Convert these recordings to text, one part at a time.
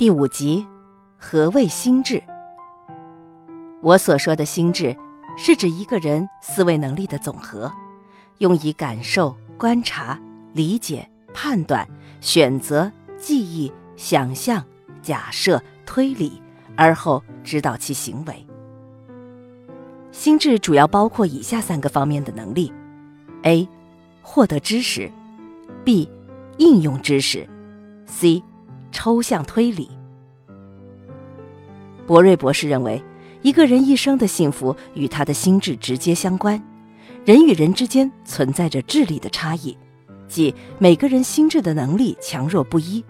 第五集，何谓心智？我所说的心智，是指一个人思维能力的总和，用以感受、观察、理解、判断、选择、记忆、想象、假设、推理，而后指导其行为。心智主要包括以下三个方面的能力：A. 获得知识；B. 应用知识；C. 抽象推理。博瑞博士认为，一个人一生的幸福与他的心智直接相关。人与人之间存在着智力的差异，即每个人心智的能力强弱不一，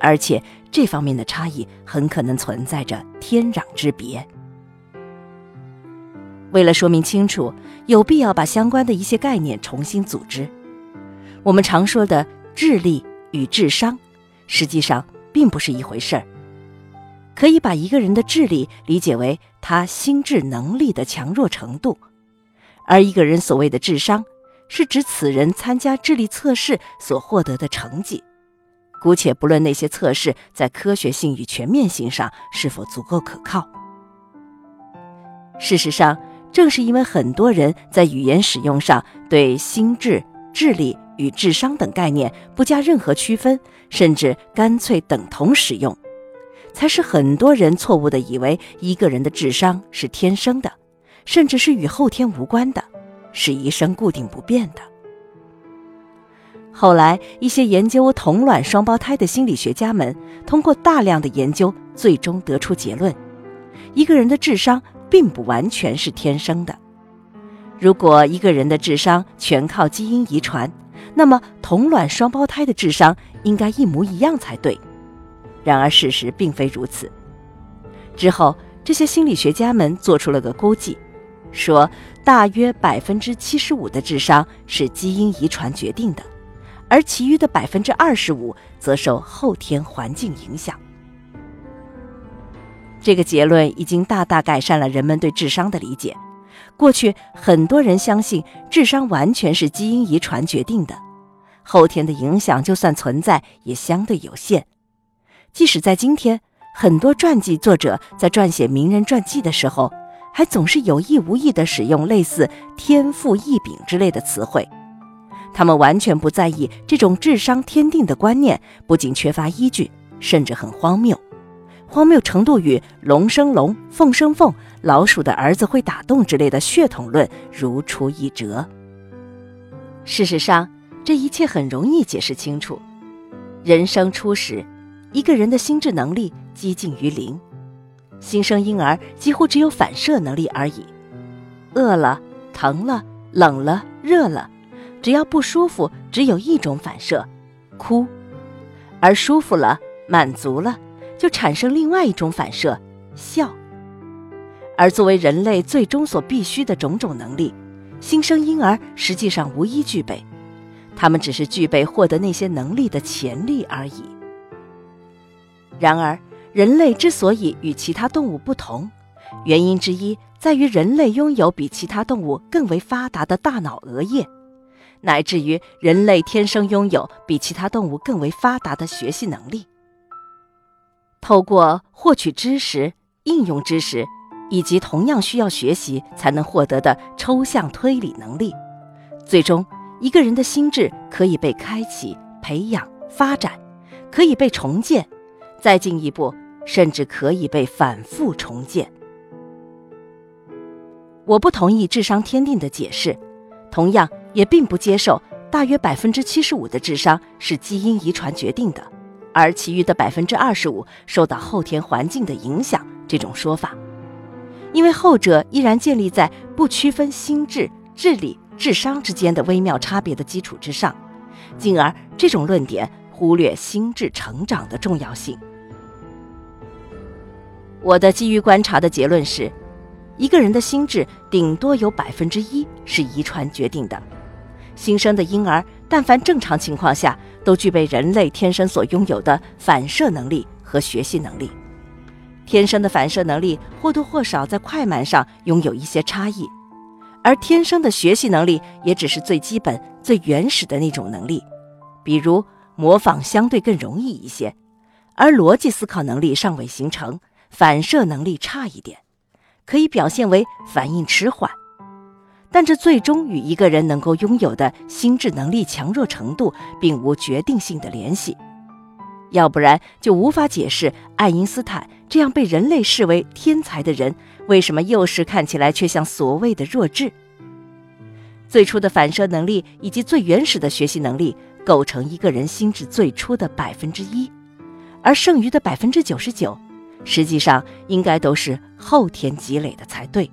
而且这方面的差异很可能存在着天壤之别。为了说明清楚，有必要把相关的一些概念重新组织。我们常说的智力与智商，实际上。并不是一回事儿。可以把一个人的智力理解为他心智能力的强弱程度，而一个人所谓的智商，是指此人参加智力测试所获得的成绩。姑且不论那些测试在科学性与全面性上是否足够可靠。事实上，正是因为很多人在语言使用上对心智、智力。与智商等概念不加任何区分，甚至干脆等同使用，才使很多人错误地以为一个人的智商是天生的，甚至是与后天无关的，是一生固定不变的。后来，一些研究同卵双胞胎的心理学家们通过大量的研究，最终得出结论：一个人的智商并不完全是天生的。如果一个人的智商全靠基因遗传，那么，同卵双胞胎的智商应该一模一样才对。然而，事实并非如此。之后，这些心理学家们做出了个估计，说大约百分之七十五的智商是基因遗传决定的，而其余的百分之二十五则受后天环境影响。这个结论已经大大改善了人们对智商的理解。过去，很多人相信智商完全是基因遗传决定的。后天的影响就算存在，也相对有限。即使在今天，很多传记作者在撰写名人传记的时候，还总是有意无意地使用类似“天赋异禀”之类的词汇。他们完全不在意这种智商天定的观念，不仅缺乏依据，甚至很荒谬。荒谬程度与“龙生龙，凤生凤，老鼠的儿子会打洞”之类的血统论如出一辙。事实上，这一切很容易解释清楚。人生初始，一个人的心智能力几近于零，新生婴儿几乎只有反射能力而已。饿了、疼了、冷了、热了，只要不舒服，只有一种反射——哭；而舒服了、满足了，就产生另外一种反射——笑。而作为人类最终所必须的种种能力，新生婴儿实际上无一具备。他们只是具备获得那些能力的潜力而已。然而，人类之所以与其他动物不同，原因之一在于人类拥有比其他动物更为发达的大脑额叶，乃至于人类天生拥有比其他动物更为发达的学习能力。透过获取知识、应用知识，以及同样需要学习才能获得的抽象推理能力，最终。一个人的心智可以被开启、培养、发展，可以被重建，再进一步，甚至可以被反复重建。我不同意智商天定的解释，同样也并不接受大约百分之七十五的智商是基因遗传决定的，而其余的百分之二十五受到后天环境的影响这种说法，因为后者依然建立在不区分心智、智力。智商之间的微妙差别的基础之上，进而这种论点忽略心智成长的重要性。我的基于观察的结论是，一个人的心智顶多有百分之一是遗传决定的。新生的婴儿，但凡正常情况下，都具备人类天生所拥有的反射能力和学习能力。天生的反射能力或多或少在快慢上拥有一些差异。而天生的学习能力也只是最基本、最原始的那种能力，比如模仿相对更容易一些，而逻辑思考能力尚未形成，反射能力差一点，可以表现为反应迟缓。但这最终与一个人能够拥有的心智能力强弱程度并无决定性的联系，要不然就无法解释爱因斯坦这样被人类视为天才的人，为什么幼时看起来却像所谓的弱智。最初的反射能力以及最原始的学习能力构成一个人心智最初的百分之一，而剩余的百分之九十九，实际上应该都是后天积累的才对。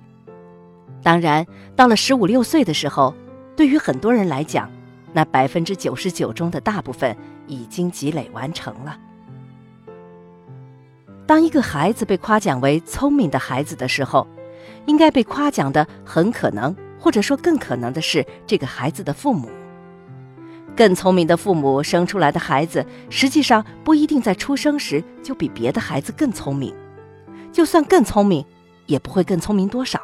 当然，到了十五六岁的时候，对于很多人来讲，那百分之九十九中的大部分已经积累完成了。当一个孩子被夸奖为聪明的孩子的时候，应该被夸奖的很可能，或者说更可能的是这个孩子的父母。更聪明的父母生出来的孩子，实际上不一定在出生时就比别的孩子更聪明，就算更聪明，也不会更聪明多少。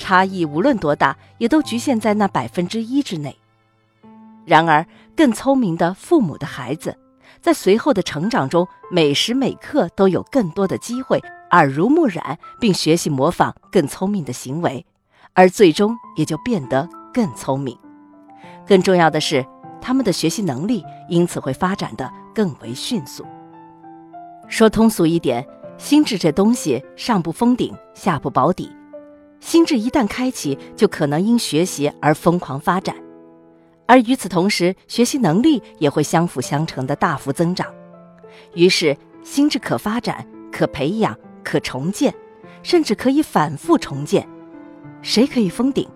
差异无论多大，也都局限在那百分之一之内。然而，更聪明的父母的孩子，在随后的成长中，每时每刻都有更多的机会耳濡目染，并学习模仿更聪明的行为，而最终也就变得更聪明。更重要的是，他们的学习能力因此会发展的更为迅速。说通俗一点，心智这东西上不封顶，下不保底。心智一旦开启，就可能因学习而疯狂发展，而与此同时，学习能力也会相辅相成的大幅增长。于是，心智可发展、可培养、可重建，甚至可以反复重建。谁可以封顶？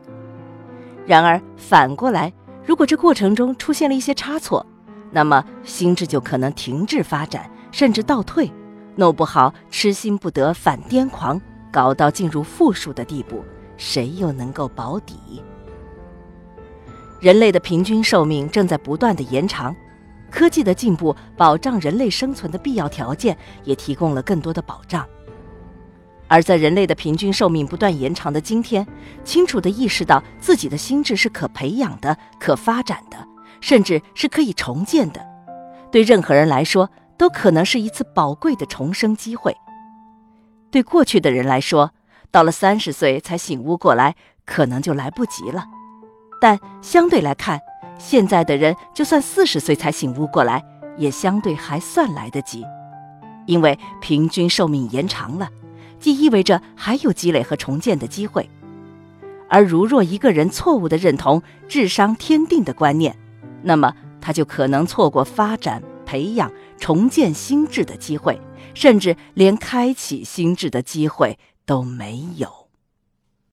然而，反过来，如果这过程中出现了一些差错，那么心智就可能停滞发展，甚至倒退，弄不好痴心不得反癫狂。搞到进入负数的地步，谁又能够保底？人类的平均寿命正在不断的延长，科技的进步保障人类生存的必要条件，也提供了更多的保障。而在人类的平均寿命不断延长的今天，清楚地意识到自己的心智是可培养的、可发展的，甚至是可以重建的，对任何人来说都可能是一次宝贵的重生机会。对过去的人来说，到了三十岁才醒悟过来，可能就来不及了；但相对来看，现在的人就算四十岁才醒悟过来，也相对还算来得及，因为平均寿命延长了，既意味着还有积累和重建的机会。而如若一个人错误地认同智商天定的观念，那么他就可能错过发展、培养、重建心智的机会。甚至连开启心智的机会都没有。